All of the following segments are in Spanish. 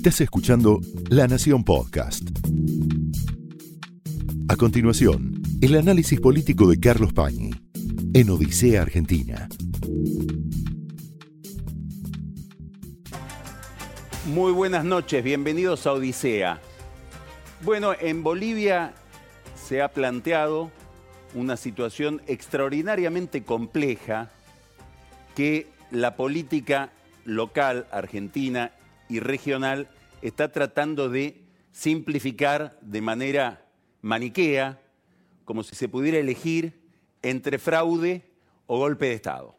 Estás escuchando La Nación Podcast. A continuación, el análisis político de Carlos Pañi en Odisea Argentina. Muy buenas noches, bienvenidos a Odisea. Bueno, en Bolivia se ha planteado una situación extraordinariamente compleja que la política local, argentina y regional está tratando de simplificar de manera maniquea, como si se pudiera elegir entre fraude o golpe de Estado.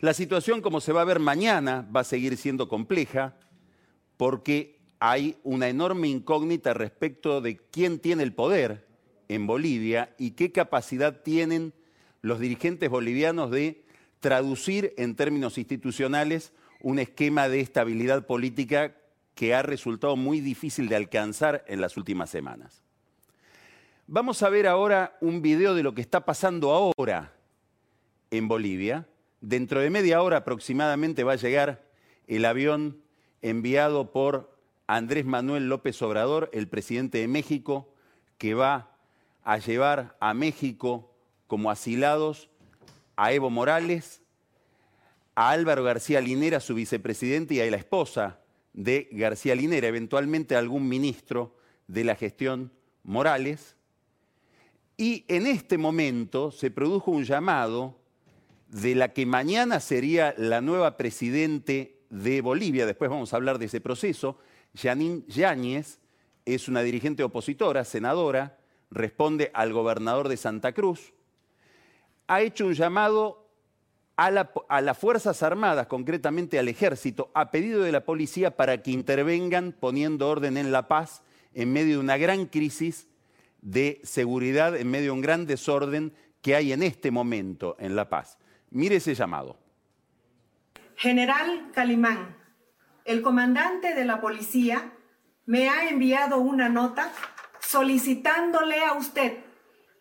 La situación, como se va a ver mañana, va a seguir siendo compleja porque hay una enorme incógnita respecto de quién tiene el poder en Bolivia y qué capacidad tienen los dirigentes bolivianos de traducir en términos institucionales un esquema de estabilidad política que ha resultado muy difícil de alcanzar en las últimas semanas. Vamos a ver ahora un video de lo que está pasando ahora en Bolivia. Dentro de media hora aproximadamente va a llegar el avión enviado por Andrés Manuel López Obrador, el presidente de México, que va a llevar a México como asilados a Evo Morales, a Álvaro García Linera, su vicepresidente, y a la esposa de García Linera, eventualmente a algún ministro de la gestión Morales. Y en este momento se produjo un llamado de la que mañana sería la nueva presidente de Bolivia, después vamos a hablar de ese proceso, Janine Yáñez, es una dirigente opositora, senadora, responde al gobernador de Santa Cruz, ha hecho un llamado a, las Fuerzas Armadas, concretamente al Ejército, a pedido de la policía para que intervengan poniendo orden en la paz en medio de una gran crisis de seguridad, en medio de un gran desorden que hay en este momento en La Paz. Mire ese llamado. General Calimán, el comandante de la policía me ha enviado una nota solicitándole a usted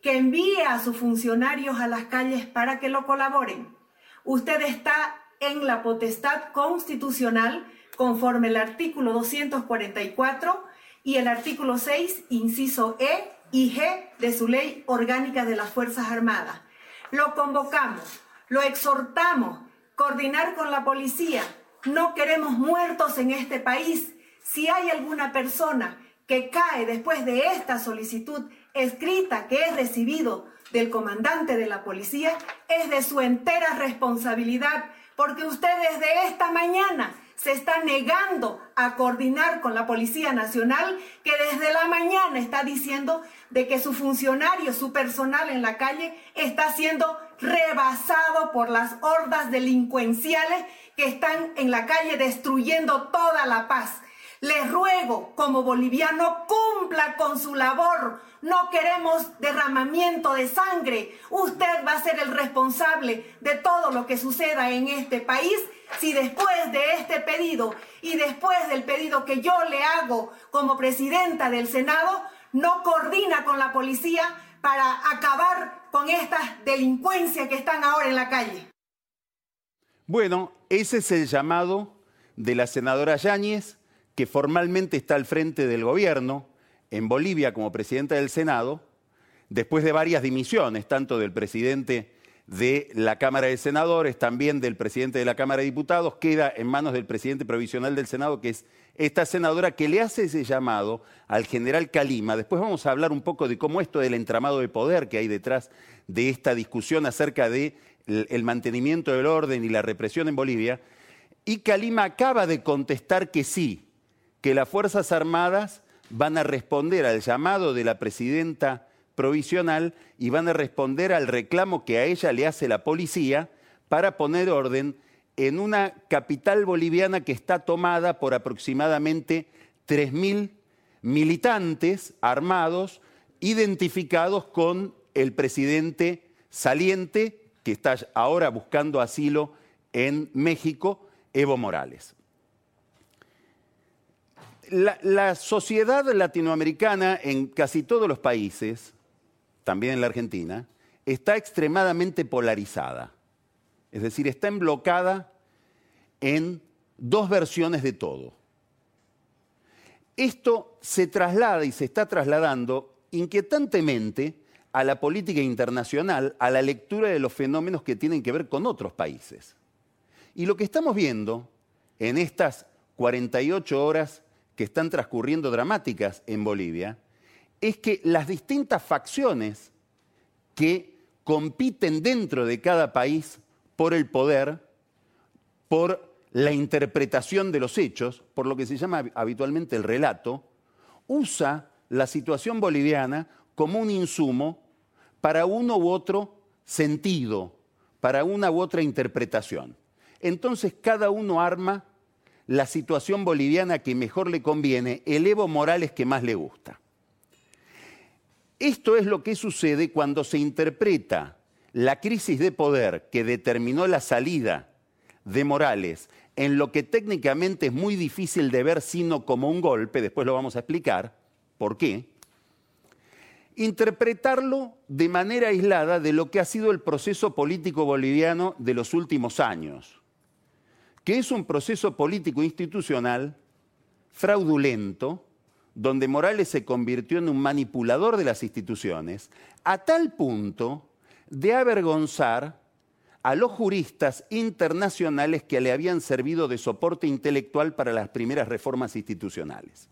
que envíe a sus funcionarios a las calles para que lo colaboren. Usted está en la potestad constitucional conforme el artículo 244 y el artículo 6, inciso E y G de su ley orgánica de las Fuerzas Armadas. Lo convocamos, lo exhortamos, coordinar con la policía. No queremos muertos en este país. Si hay alguna persona que cae después de esta solicitud escrita que he recibido del comandante de la policía, es de su entera responsabilidad, porque ustedes de esta mañana se están negando a coordinar con la Policía Nacional, que desde la mañana está diciendo de que su funcionario, su personal en la calle está siendo rebasado por las hordas delincuenciales que están en la calle destruyendo toda la paz. Les ruego, como boliviano, cumpla con su labor. No queremos derramamiento de sangre. Usted va a ser el responsable de todo lo que suceda en este país si después de este pedido y después del pedido que yo le hago como presidenta del Senado, no coordina con la policía para acabar con estas delincuencias que están ahora en la calle. Bueno, ese es el llamado de la senadora Yáñez que formalmente está al frente del gobierno en Bolivia como presidenta del Senado, después de varias dimisiones, tanto del presidente de la Cámara de Senadores, también del presidente de la Cámara de Diputados, queda en manos del presidente provisional del Senado, que es esta senadora que le hace ese llamado al general Calima. Después vamos a hablar un poco de cómo esto del entramado de poder que hay detrás de esta discusión acerca del el mantenimiento del orden y la represión en Bolivia. Y Calima acaba de contestar que sí, que las Fuerzas Armadas van a responder al llamado de la presidenta provisional y van a responder al reclamo que a ella le hace la policía para poner orden en una capital boliviana que está tomada por aproximadamente 3.000 militantes armados identificados con el presidente saliente que está ahora buscando asilo en México, Evo Morales la, sociedad latinoamericana en casi todos los países, también en la Argentina, está extremadamente polarizada. Es decir, está enblocada en dos versiones de todo. Esto se traslada y se está trasladando inquietantemente a la política internacional, a la lectura de los fenómenos que tienen que ver con otros países. Y lo que estamos viendo en estas 48 horas que están transcurriendo dramáticas en Bolivia es que las distintas facciones que compiten dentro de cada país por el poder, por la interpretación de los hechos, por lo que se llama habitualmente el relato, usa la situación boliviana como un insumo para uno u otro sentido, para una u otra interpretación. Entonces cada uno arma la situación boliviana que mejor le conviene, el Evo Morales que más le gusta. Esto es lo que sucede cuando se interpreta la crisis de poder que determinó la salida de Morales en lo que técnicamente es muy difícil de ver sino como un golpe, después lo vamos a explicar por qué, interpretarlo de manera aislada de lo que ha sido el proceso político boliviano de los últimos años, que es un proceso político institucional fraudulento, donde Morales se convirtió en un manipulador de las instituciones, a tal punto de avergonzar a los juristas internacionales que le habían servido de soporte intelectual para las primeras reformas institucionales.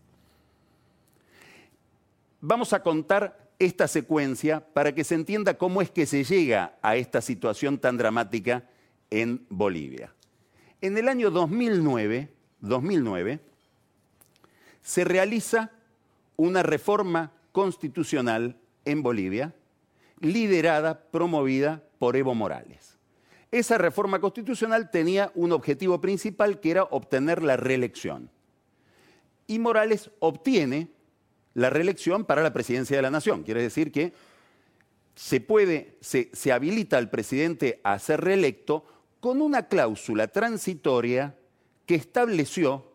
Vamos a contar esta secuencia para que se entienda cómo es que se llega a esta situación tan dramática en Bolivia. En el año 2009, 2009 se realiza una reforma constitucional en Bolivia liderada, promovida por Evo Morales. Esa reforma constitucional tenía un objetivo principal que era obtener la reelección. Y Morales obtiene la reelección para la presidencia de la nación. Quiere decir que se puede, se, se habilita al presidente a ser reelecto con una cláusula transitoria que estableció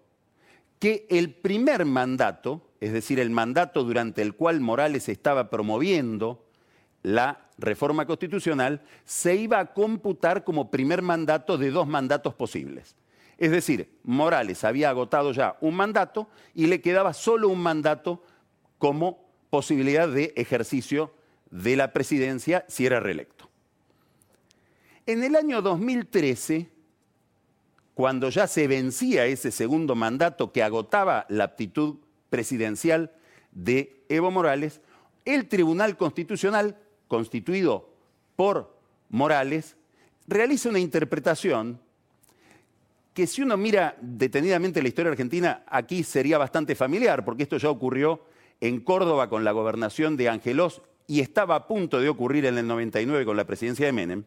que el primer mandato, es decir, el mandato durante el cual Morales estaba promoviendo la reforma constitucional se iba a computar como primer mandato de dos mandatos posibles. Es decir, Morales había agotado ya un mandato y le quedaba solo un mandato como posibilidad de ejercicio de la presidencia si era reelecto. En el año 2013, cuando ya se vencía ese segundo mandato que agotaba la aptitud presidencial de Evo Morales, el Tribunal Constitucional constituido por Morales, realiza una interpretación que si uno mira detenidamente la historia argentina, aquí sería bastante familiar, porque esto ya ocurrió en Córdoba con la gobernación de Angelos y estaba a punto de ocurrir en el 99 con la presidencia de Menem,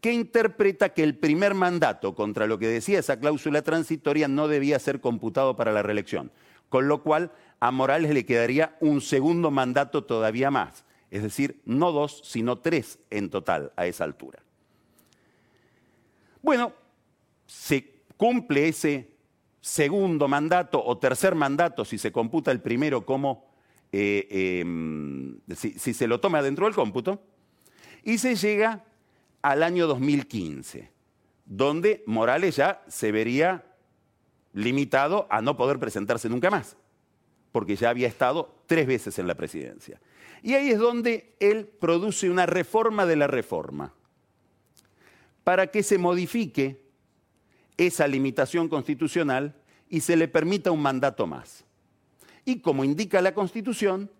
que interpreta que el primer mandato contra lo que decía esa cláusula transitoria no debía ser computado para la reelección, con lo cual a Morales le quedaría un segundo mandato todavía más es decir, no dos, sino tres en total a esa altura. Bueno, se cumple ese segundo mandato o tercer mandato, si se computa el primero como, eh, em, si, si se lo toma dentro del cómputo, y se llega al año 2015, donde Morales ya se vería limitado a no poder presentarse nunca más, porque ya había estado tres veces en la presidencia. Y ahí es donde él produce una reforma de la reforma, para que se modifique esa limitación constitucional y se le permita un mandato más. Y como indica la Constitución,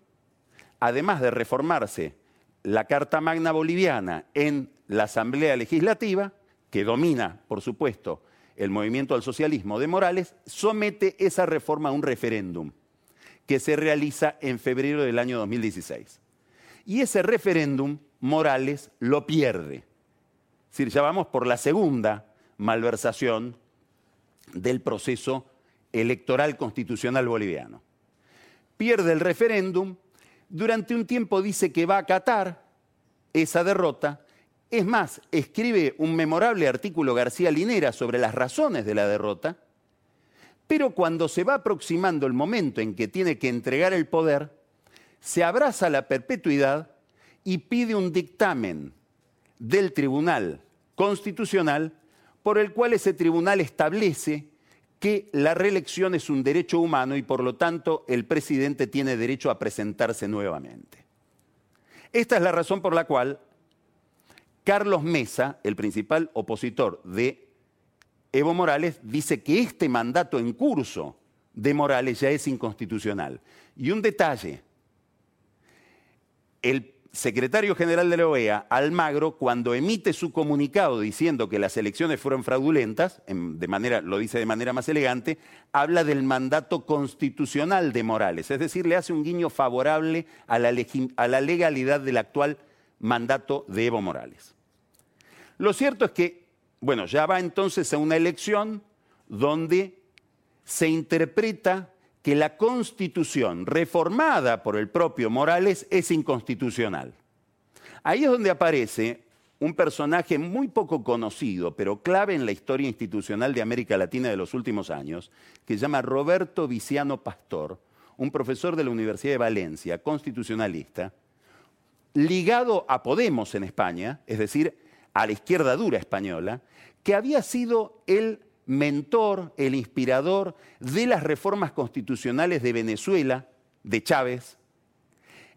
además de reformarse la Carta Magna Boliviana en la Asamblea Legislativa, que domina, por supuesto, el movimiento al socialismo de Morales, somete esa reforma a un referéndum que se realiza en febrero del año 2016. Y ese referéndum, Morales lo pierde. Es decir, ya vamos por la segunda malversación del proceso electoral constitucional boliviano. Pierde el referéndum, durante un tiempo dice que va a acatar esa derrota, es más, escribe un memorable artículo García Linera sobre las razones de la derrota, pero cuando se va aproximando el momento en que tiene que entregar el poder, se abraza la perpetuidad y pide un dictamen del Tribunal Constitucional por el cual ese tribunal establece que la reelección es un derecho humano y por lo tanto el presidente tiene derecho a presentarse nuevamente. Esta es la razón por la cual Carlos Mesa, el principal opositor de Evo Morales, dice que este mandato en curso de Morales ya es inconstitucional. Y un detalle, el secretario general de la OEA, Almagro, cuando emite su comunicado diciendo que las elecciones fueron fraudulentas, de manera, lo dice de manera más elegante, habla del mandato constitucional de Morales, es decir, le hace un guiño favorable a la, a la legalidad del actual mandato de Evo Morales. Lo cierto es que, bueno, ya va entonces a una elección donde se interpreta que la constitución reformada por el propio Morales es inconstitucional. Ahí es donde aparece un personaje muy poco conocido, pero clave en la historia institucional de América Latina de los últimos años, que se llama Roberto Viciano Pastor, un profesor de la Universidad de Valencia, constitucionalista, ligado a Podemos en España, es decir, a la izquierda dura española, que había sido el mentor, el inspirador de las reformas constitucionales de Venezuela, de Chávez,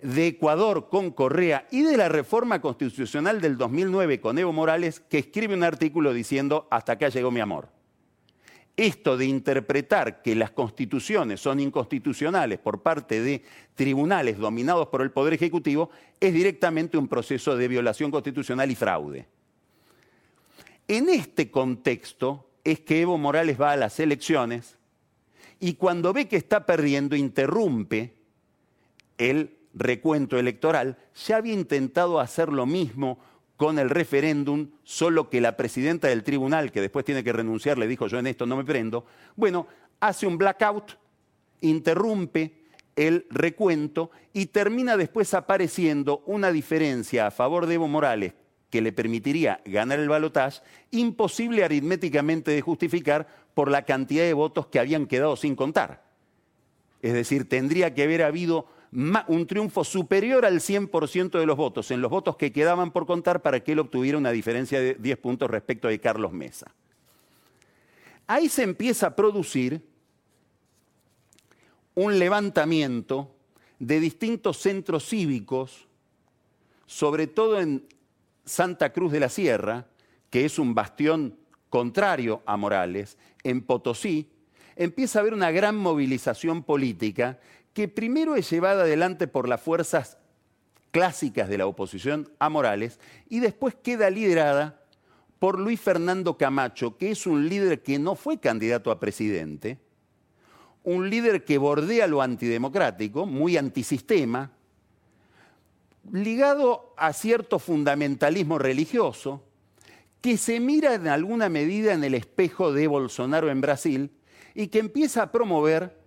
de Ecuador con Correa y de la reforma constitucional del 2009 con Evo Morales, que escribe un artículo diciendo, hasta acá llegó mi amor. Esto de interpretar que las constituciones son inconstitucionales por parte de tribunales dominados por el Poder Ejecutivo es directamente un proceso de violación constitucional y fraude. En este contexto, es que Evo Morales va a las elecciones y cuando ve que está perdiendo interrumpe el recuento electoral. Ya había intentado hacer lo mismo con el referéndum, solo que la presidenta del tribunal, que después tiene que renunciar, le dijo yo en esto no me prendo. Bueno, hace un blackout, interrumpe el recuento y termina después apareciendo una diferencia a favor de Evo Morales que le permitiría ganar el balotaje, imposible aritméticamente de justificar por la cantidad de votos que habían quedado sin contar. Es decir, tendría que haber habido un triunfo superior al 100% de los votos, en los votos que quedaban por contar para que él obtuviera una diferencia de 10 puntos respecto de Carlos Mesa. Ahí se empieza a producir un levantamiento de distintos centros cívicos, sobre todo en Santa Cruz de la Sierra, que es un bastión contrario a Morales, en Potosí, empieza a haber una gran movilización política que primero es llevada adelante por las fuerzas clásicas de la oposición a Morales y después queda liderada por Luis Fernando Camacho, que es un líder que no fue candidato a presidente, un líder que bordea lo antidemocrático, muy antisistema, ligado a cierto fundamentalismo religioso, que se mira en alguna medida en el espejo de Bolsonaro en Brasil y que empieza a promover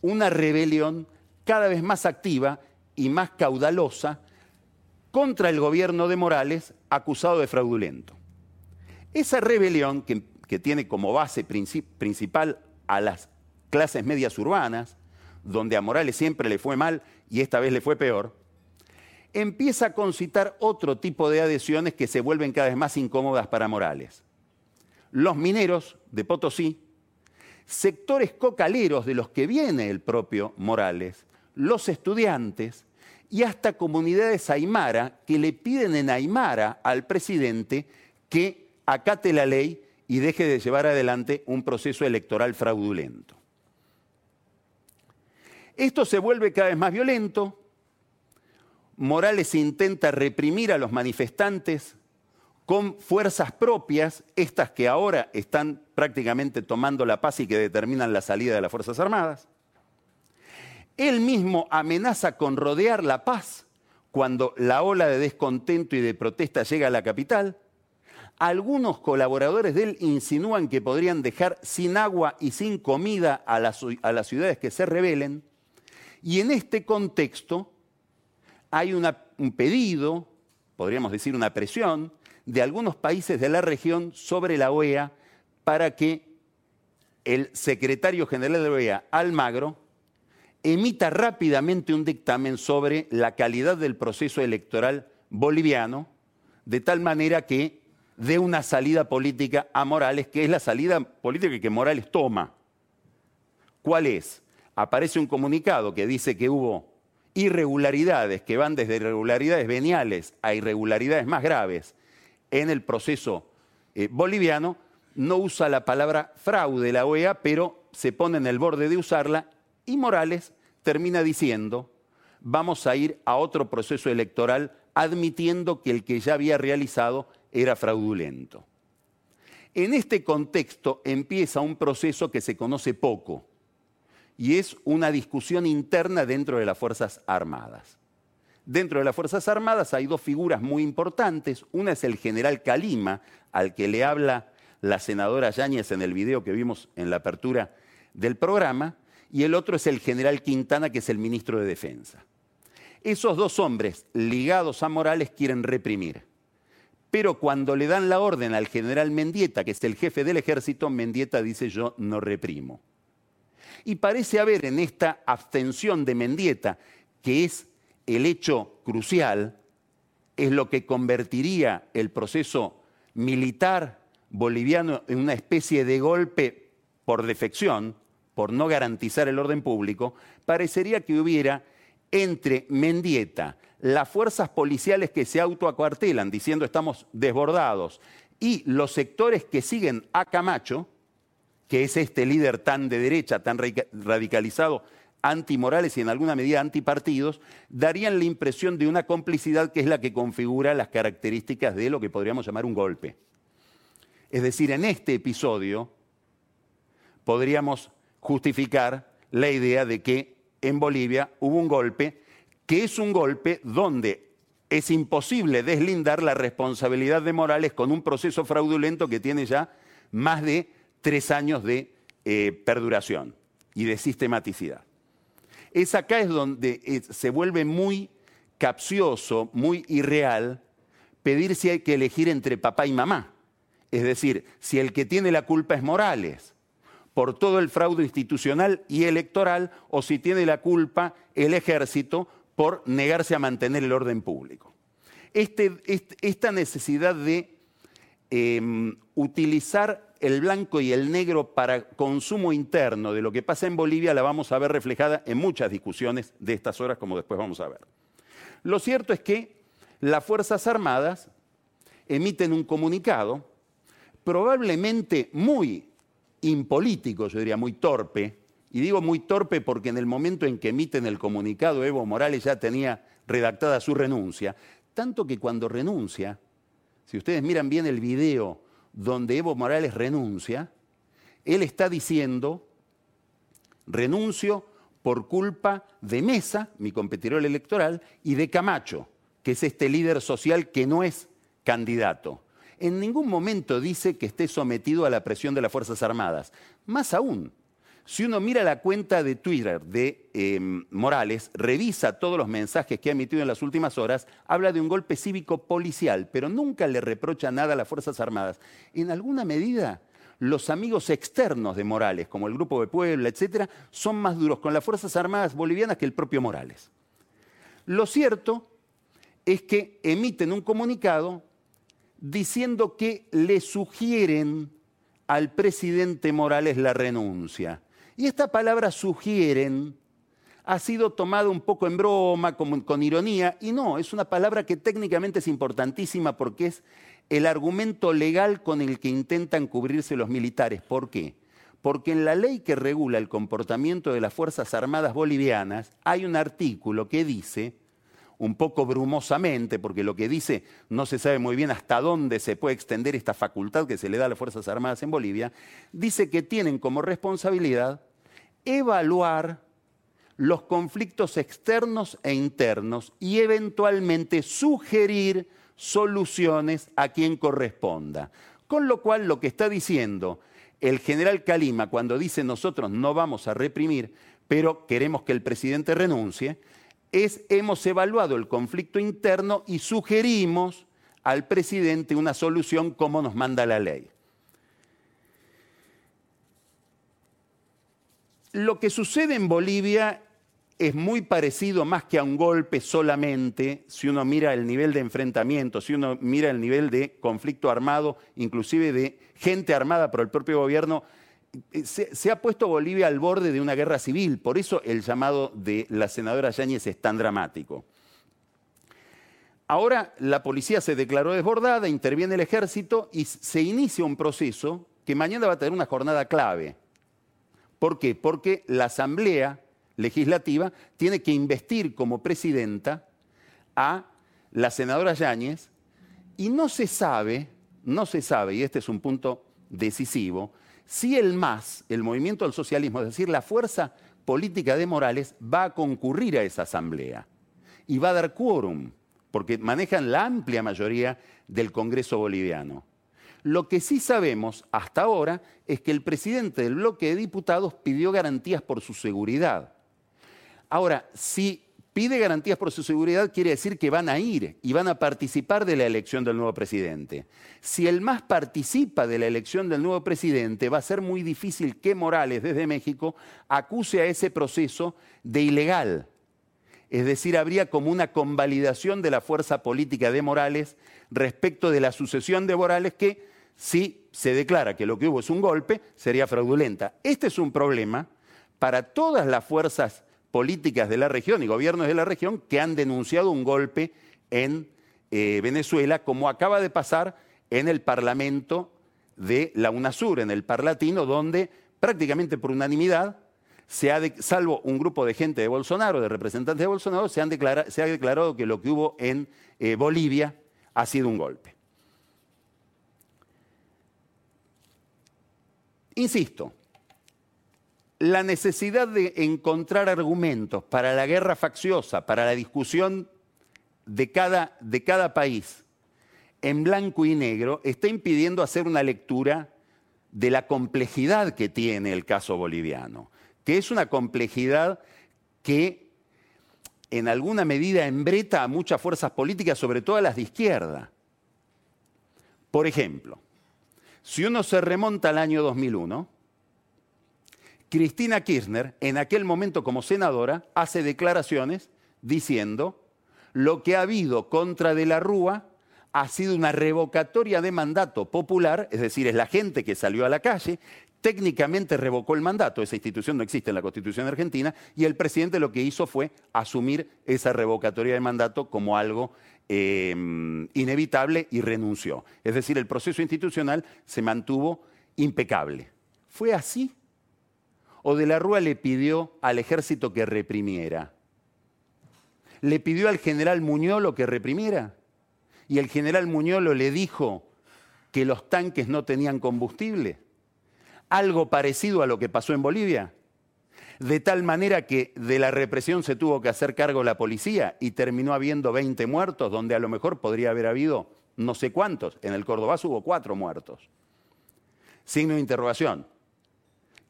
una rebelión cada vez más activa y más caudalosa contra el gobierno de Morales acusado de fraudulento. Esa rebelión, que, tiene como base principal a las clases medias urbanas, donde a Morales siempre le fue mal y esta vez le fue peor, empieza a concitar otro tipo de adhesiones que se vuelven cada vez más incómodas para Morales. Los mineros de Potosí, sectores cocaleros de los que viene el propio Morales, los estudiantes y hasta comunidades aymara que le piden en aymara al presidente que acate la ley y deje de llevar adelante un proceso electoral fraudulento. Esto se vuelve cada vez más violento, Morales intenta reprimir a los manifestantes con fuerzas propias, estas que ahora están prácticamente tomando la paz y que determinan la salida de las Fuerzas Armadas. Él mismo amenaza con rodear la paz cuando la ola de descontento y de protesta llega a la capital. Algunos colaboradores de él insinúan que podrían dejar sin agua y sin comida a las, a las ciudades que se rebelen. Y en este contexto, hay un pedido, podríamos decir una presión, de algunos países de la región sobre la OEA para que el secretario general de la OEA, Almagro, emita rápidamente un dictamen sobre la calidad del proceso electoral boliviano, de tal manera que dé una salida política a Morales, que es la salida política que Morales toma ¿Cuál es? Aparece un comunicado que dice que hubo irregularidades que van desde irregularidades veniales a irregularidades más graves en el proceso eh, boliviano, no usa la palabra fraude la OEA, pero se pone en el borde de usarla y Morales termina diciendo, vamos a ir a otro proceso electoral admitiendo que el que ya había realizado era fraudulento. En este contexto empieza un proceso que se conoce poco y es una discusión interna dentro de las Fuerzas Armadas. Dentro de las Fuerzas Armadas hay dos figuras muy importantes. Una es el general Calima, al que le habla la senadora Yáñez en el video que vimos en la apertura del programa, y el otro es el general Quintana, que es el ministro de Defensa. Esos dos hombres ligados a Morales quieren reprimir. Pero cuando le dan la orden al general Mendieta, que es el jefe del ejército, Mendieta dice yo no reprimo. Y parece haber en esta abstención de Mendieta, que es el hecho crucial, es lo que convertiría el proceso militar boliviano en una especie de golpe por defección, por no garantizar el orden público, parecería que hubiera entre Mendieta, las fuerzas policiales que se autoacuartelan diciendo estamos desbordados y los sectores que siguen a Camacho, que es este líder tan de derecha, tan radicalizado, antimorales y en alguna medida antipartidos, darían la impresión de una complicidad que es la que configura las características de lo que podríamos llamar un golpe. Es decir, en este episodio podríamos justificar la idea de que en Bolivia hubo un golpe que es un golpe donde es imposible deslindar la responsabilidad de Morales con un proceso fraudulento que tiene ya más de tres años de eh, perduración y de sistematicidad. Es acá es donde eh, se vuelve muy capcioso, muy irreal, pedir si hay que elegir entre papá y mamá. Es decir, si el que tiene la culpa es Morales por todo el fraude institucional y electoral o si tiene la culpa el ejército por negarse a mantener el orden público. Este, esta necesidad de em, utilizar el blanco y el negro para consumo interno de lo que pasa en Bolivia la vamos a ver reflejada en muchas discusiones de estas horas, como después vamos a ver. Lo cierto es que las Fuerzas Armadas emiten un comunicado, probablemente muy impolítico, yo diría, muy torpe, y digo muy torpe porque en el momento en que emiten el comunicado Evo Morales ya tenía redactada su renuncia, tanto que cuando renuncia, si ustedes miran bien el video donde Evo Morales renuncia, él está diciendo, renuncio por culpa de Mesa, mi competidor electoral, y de Camacho, que es este líder social que no es candidato en ningún momento dice que esté sometido a la presión de las Fuerzas Armadas. Más aún, si uno mira la cuenta de Twitter de em, Morales, revisa todos los mensajes que ha emitido en las últimas horas, habla de un golpe cívico policial, pero nunca le reprocha nada a las Fuerzas Armadas. En alguna medida, los amigos externos de Morales, como el Grupo de Puebla, etcétera, son más duros con las Fuerzas Armadas bolivianas que el propio Morales. Lo cierto es que emiten un comunicado diciendo que le sugieren al presidente Morales la renuncia. Y esta palabra sugieren ha sido tomada un poco en broma, con, ironía, y no, es una palabra que técnicamente es importantísima porque es el argumento legal con el que intentan cubrirse los militares. ¿Por qué? Porque en la ley que regula el comportamiento de las Fuerzas Armadas bolivianas hay un artículo que dice un poco brumosamente, porque lo que dice no se sabe muy bien hasta dónde se puede extender esta facultad que se le da a las Fuerzas Armadas en Bolivia, dice que tienen como responsabilidad evaluar los conflictos externos e internos y eventualmente sugerir soluciones a quien corresponda. Con lo cual lo que está diciendo el general Calima cuando dice nosotros no vamos a reprimir, pero queremos que el presidente renuncie, es hemos evaluado el conflicto interno y sugerimos al presidente una solución como nos manda la ley. Lo que sucede en Bolivia es muy parecido más que a un golpe solamente, si uno mira el nivel de enfrentamiento, si uno mira el nivel de conflicto armado, inclusive de gente armada por el propio gobierno eh, se, ha puesto Bolivia al borde de una guerra civil, por eso el llamado de la senadora Yáñez es tan dramático. Ahora la policía se declaró desbordada, interviene el ejército y se inicia un proceso que mañana va a tener una jornada clave. ¿Por qué? Porque la Asamblea Legislativa tiene que investir como presidenta a la senadora Yáñez y no se sabe, no se sabe, y este es un punto decisivo, si el MAS, el movimiento del socialismo, es decir, la fuerza política de Morales, va a concurrir a esa asamblea y va a dar quórum, porque manejan la amplia mayoría del Congreso boliviano. Lo que sí sabemos hasta ahora es que el presidente del bloque de diputados pidió garantías por su seguridad. Ahora, si pide garantías por su seguridad, quiere decir que van a ir y van a participar de la elección del nuevo presidente. Si el MAS participa de la elección del nuevo presidente, va a ser muy difícil que Morales desde México acuse a ese proceso de ilegal. Es decir, habría como una convalidación de la fuerza política de Morales respecto de la sucesión de Morales que, si se declara que lo que hubo es un golpe, sería fraudulenta. Este es un problema para todas las fuerzas políticas de la región y gobiernos de la región que han denunciado un golpe en eh, Venezuela, como acaba de pasar en el Parlamento de la UNASUR, en el Parlatino, donde prácticamente por unanimidad, se ha salvo un grupo de gente de Bolsonaro, de representantes de Bolsonaro, se, se ha declarado que lo que hubo en eh, Bolivia ha sido un golpe. Insisto, la necesidad de encontrar argumentos para la guerra facciosa, para la discusión de cada, de cada país en blanco y negro, está impidiendo hacer una lectura de la complejidad que tiene el caso boliviano, que es una complejidad que en alguna medida embreta a muchas fuerzas políticas, sobre todo a las de izquierda. Por ejemplo, si uno se remonta al año 2001, Cristina Kirchner, en aquel momento como senadora, hace declaraciones diciendo lo que ha habido contra De la Rúa ha sido una revocatoria de mandato popular, es decir, es la gente que salió a la calle, técnicamente revocó el mandato, esa institución no existe en la Constitución argentina, y el presidente lo que hizo fue asumir esa revocatoria de mandato como algo eh, inevitable y renunció. Es decir, el proceso institucional se mantuvo impecable. ¿Fue así? O de la Rúa le pidió al ejército que reprimiera? ¿Le pidió al general Muñolo que reprimiera? Y el general Muñolo le dijo que los tanques no tenían combustible. Algo parecido a lo que pasó en Bolivia. De tal manera que de la represión se tuvo que hacer cargo la policía y terminó habiendo 20 muertos, donde a lo mejor podría haber habido no sé cuántos. En el Córdoba hubo cuatro muertos. Signo de interrogación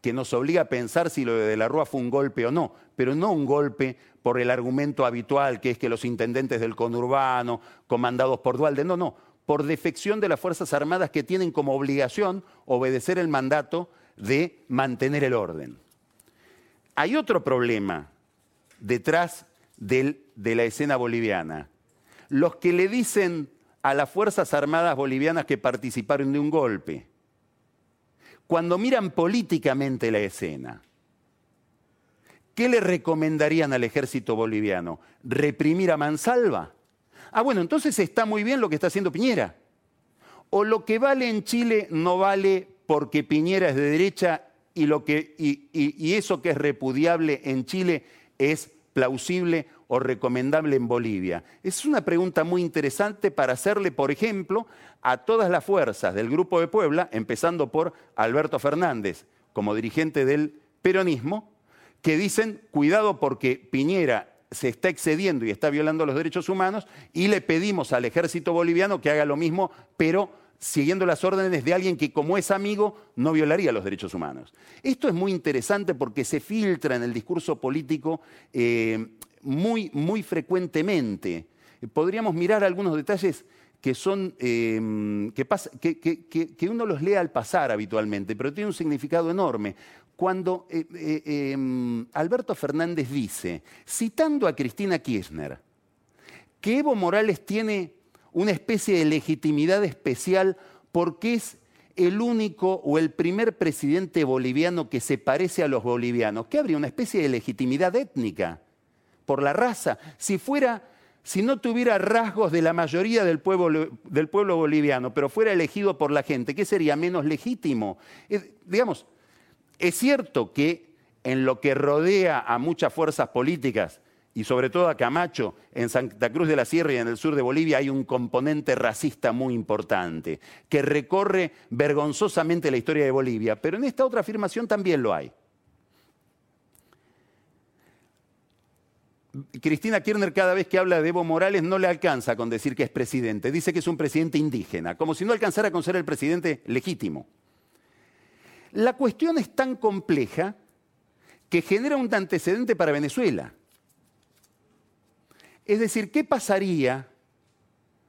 que nos obliga a pensar si lo de la Rúa fue un golpe o no, pero no un golpe por el argumento habitual que es que los intendentes del conurbano, comandados por Dualde, no, no, por defección de las Fuerzas Armadas que tienen como obligación obedecer el mandato de mantener el orden. Hay otro problema detrás de la escena boliviana. Los que le dicen a las Fuerzas Armadas bolivianas que participaron de un golpe, cuando miran políticamente la escena, ¿qué le recomendarían al ejército boliviano? ¿Reprimir a Mansalva? Ah, bueno, entonces está muy bien lo que está haciendo Piñera. O lo que vale en Chile no vale porque Piñera es de derecha y, lo que, y eso que es repudiable en Chile es plausible o recomendable en Bolivia? Es una pregunta muy interesante para hacerle, por ejemplo, a todas las fuerzas del Grupo de Puebla, empezando por Alberto Fernández, como dirigente del peronismo, que dicen, cuidado porque Piñera se está excediendo y está violando los derechos humanos y le pedimos al ejército boliviano que haga lo mismo, pero siguiendo las órdenes de alguien que como es amigo no violaría los derechos humanos. Esto es muy interesante porque se filtra en el discurso político eh, muy, muy frecuentemente. Podríamos mirar algunos detalles que son em, que, uno los lee al pasar habitualmente, pero tiene un significado enorme. Cuando eh, eh, em, Alberto Fernández dice, citando a Cristina Kirchner, que Evo Morales tiene una especie de legitimidad especial porque es el único o el primer presidente boliviano que se parece a los bolivianos, que habría una especie de legitimidad étnica por la raza. Si fuera, si no tuviera rasgos de la mayoría del pueblo, del pueblo boliviano, pero fuera elegido por la gente, ¿qué sería menos legítimo? digamos, es cierto que en lo que rodea a muchas fuerzas políticas, y sobre todo a Camacho, en Santa Cruz de la Sierra y en el sur de Bolivia hay un componente racista muy importante, que recorre vergonzosamente la historia de Bolivia, pero en esta otra afirmación también lo hay. Cristina Kirchner cada vez que habla de Evo Morales no le alcanza con decir que es presidente, dice que es un presidente indígena, como si no alcanzara con ser el presidente legítimo. La cuestión es tan compleja que genera un antecedente para Venezuela. Es decir, ¿qué pasaría?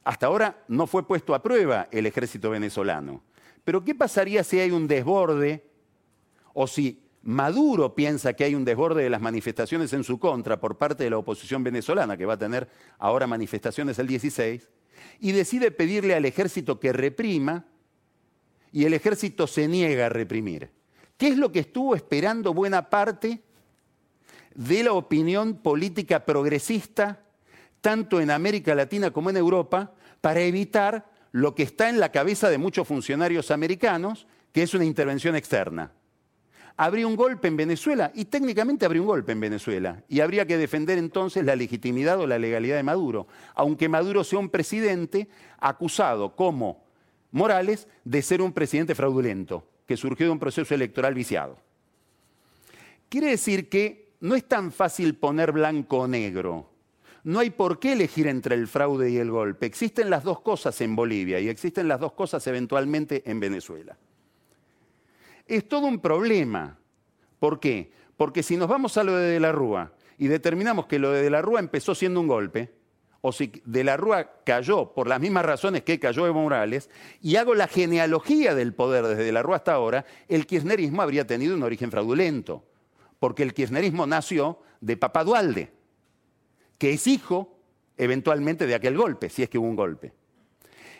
Hasta ahora no fue puesto a prueba el ejército venezolano, pero ¿qué pasaría si hay un desborde o si Maduro piensa que hay un desborde de las manifestaciones en su contra por parte de la oposición venezolana, que va a tener ahora manifestaciones el 16, y decide pedirle al ejército que reprima, y el ejército se niega a reprimir. ¿Qué es lo que estuvo esperando buena parte de la opinión política progresista tanto en América Latina como en Europa, para evitar lo que está en la cabeza de muchos funcionarios americanos, que es una intervención externa. Habría un golpe en Venezuela, y técnicamente habría un golpe en Venezuela, y habría que defender entonces la legitimidad o la legalidad de Maduro, aunque Maduro sea un presidente acusado como Morales de ser un presidente fraudulento, que surgió de un proceso electoral viciado. Quiere decir que no es tan fácil poner blanco o negro no hay por qué elegir entre el fraude y el golpe. Existen las dos cosas en Bolivia y existen las dos cosas eventualmente en Venezuela. Es todo un problema. ¿Por qué? Porque si nos vamos a lo de De la Rúa y determinamos que lo de De la Rúa empezó siendo un golpe, o si De la Rúa cayó por las mismas razones que cayó Evo Morales, y hago la genealogía del poder desde De la Rúa hasta ahora, el kirchnerismo habría tenido un origen fraudulento, porque el kirchnerismo nació de Papá Dualde que es hijo eventualmente de aquel golpe, si es que hubo un golpe.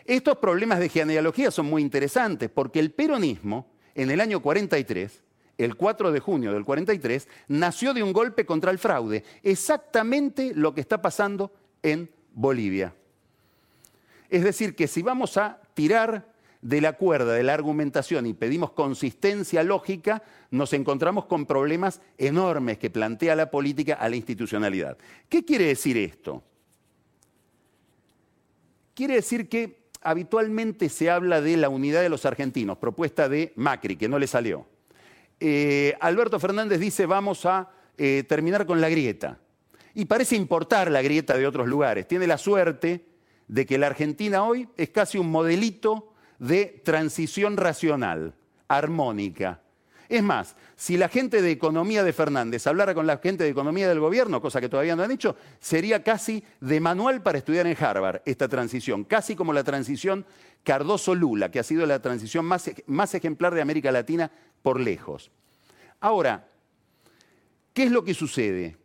Estos problemas de genealogía son muy interesantes porque el peronismo en el año 43, el 4 de junio del 43, nació de un golpe contra el fraude, exactamente lo que está pasando en Bolivia. Es decir, que si vamos a tirar de la cuerda de la argumentación y pedimos consistencia lógica, nos encontramos con problemas enormes que plantea la política a la institucionalidad. ¿Qué quiere decir esto? Quiere decir que habitualmente se habla de la unidad de los argentinos, propuesta de Macri, que no le salió. Eh, Alberto Fernández dice vamos a eh, terminar con la grieta. Y parece importar la grieta de otros lugares. Tiene la suerte de que la Argentina hoy es casi un modelito de transición racional, armónica. Es más, si la gente de economía de Fernández hablara con la gente de economía del gobierno, cosa que todavía no han hecho, sería casi de manual para estudiar en Harvard esta transición, casi como la transición Cardoso-Lula, que ha sido la transición más, más ejemplar de América Latina por lejos. Ahora, ¿qué es lo que sucede?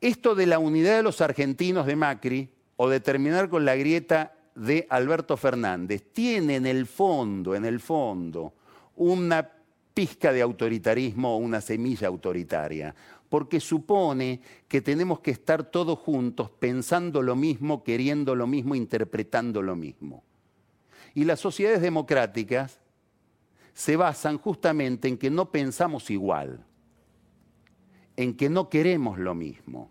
Esto de la unidad de los argentinos de Macri o de terminar con la grieta de Alberto Fernández tiene en el fondo, en el fondo, una pizca de autoritarismo o una semilla autoritaria, porque supone que tenemos que estar todos juntos pensando lo mismo, queriendo lo mismo, interpretando lo mismo. Y las sociedades democráticas se basan justamente en que no pensamos igual, en que no queremos lo mismo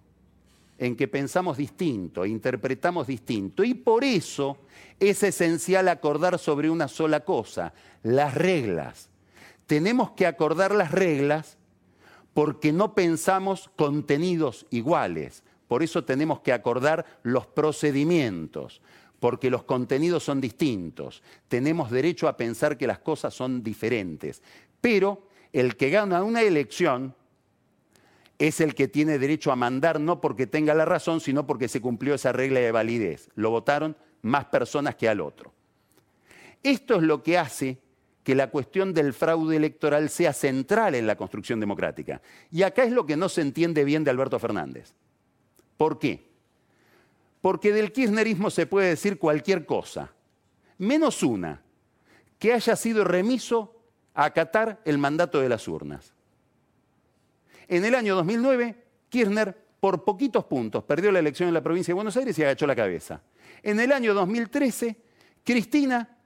en que pensamos distinto, interpretamos distinto. Y por eso es esencial acordar sobre una sola cosa, las reglas. Tenemos que acordar las reglas porque no pensamos contenidos iguales. Por eso tenemos que acordar los procedimientos, porque los contenidos son distintos. Tenemos derecho a pensar que las cosas son diferentes. Pero el que gana una elección es el que tiene derecho a mandar no porque tenga la razón, sino porque se cumplió esa regla de validez. Lo votaron más personas que al otro. Esto es lo que hace que la cuestión del fraude electoral sea central en la construcción democrática. Y acá es lo que no se entiende bien de Alberto Fernández. ¿Por qué? Porque del kirchnerismo se puede decir cualquier cosa, menos una, que haya sido remiso a acatar el mandato de las urnas. En el año 2009, Kirchner, por poquitos puntos, perdió la elección en la provincia de Buenos Aires y agachó la cabeza. En el año 2013, Cristina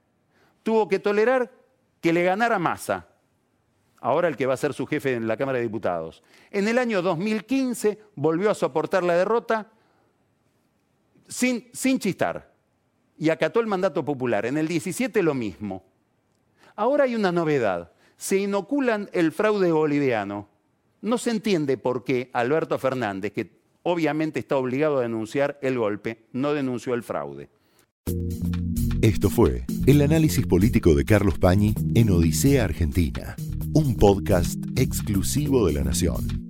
tuvo que tolerar que le ganara Massa, ahora el que va a ser su jefe en la Cámara de Diputados. En el año 2015 volvió a soportar la derrota sin, chistar y acató el mandato popular. En el 17 lo mismo. Ahora hay una novedad. Se inoculan el fraude boliviano. No se entiende por qué Alberto Fernández, que obviamente está obligado a denunciar el golpe, no denunció el fraude. Esto fue el análisis político de Carlos Pañi en Odisea Argentina, un podcast exclusivo de La Nación.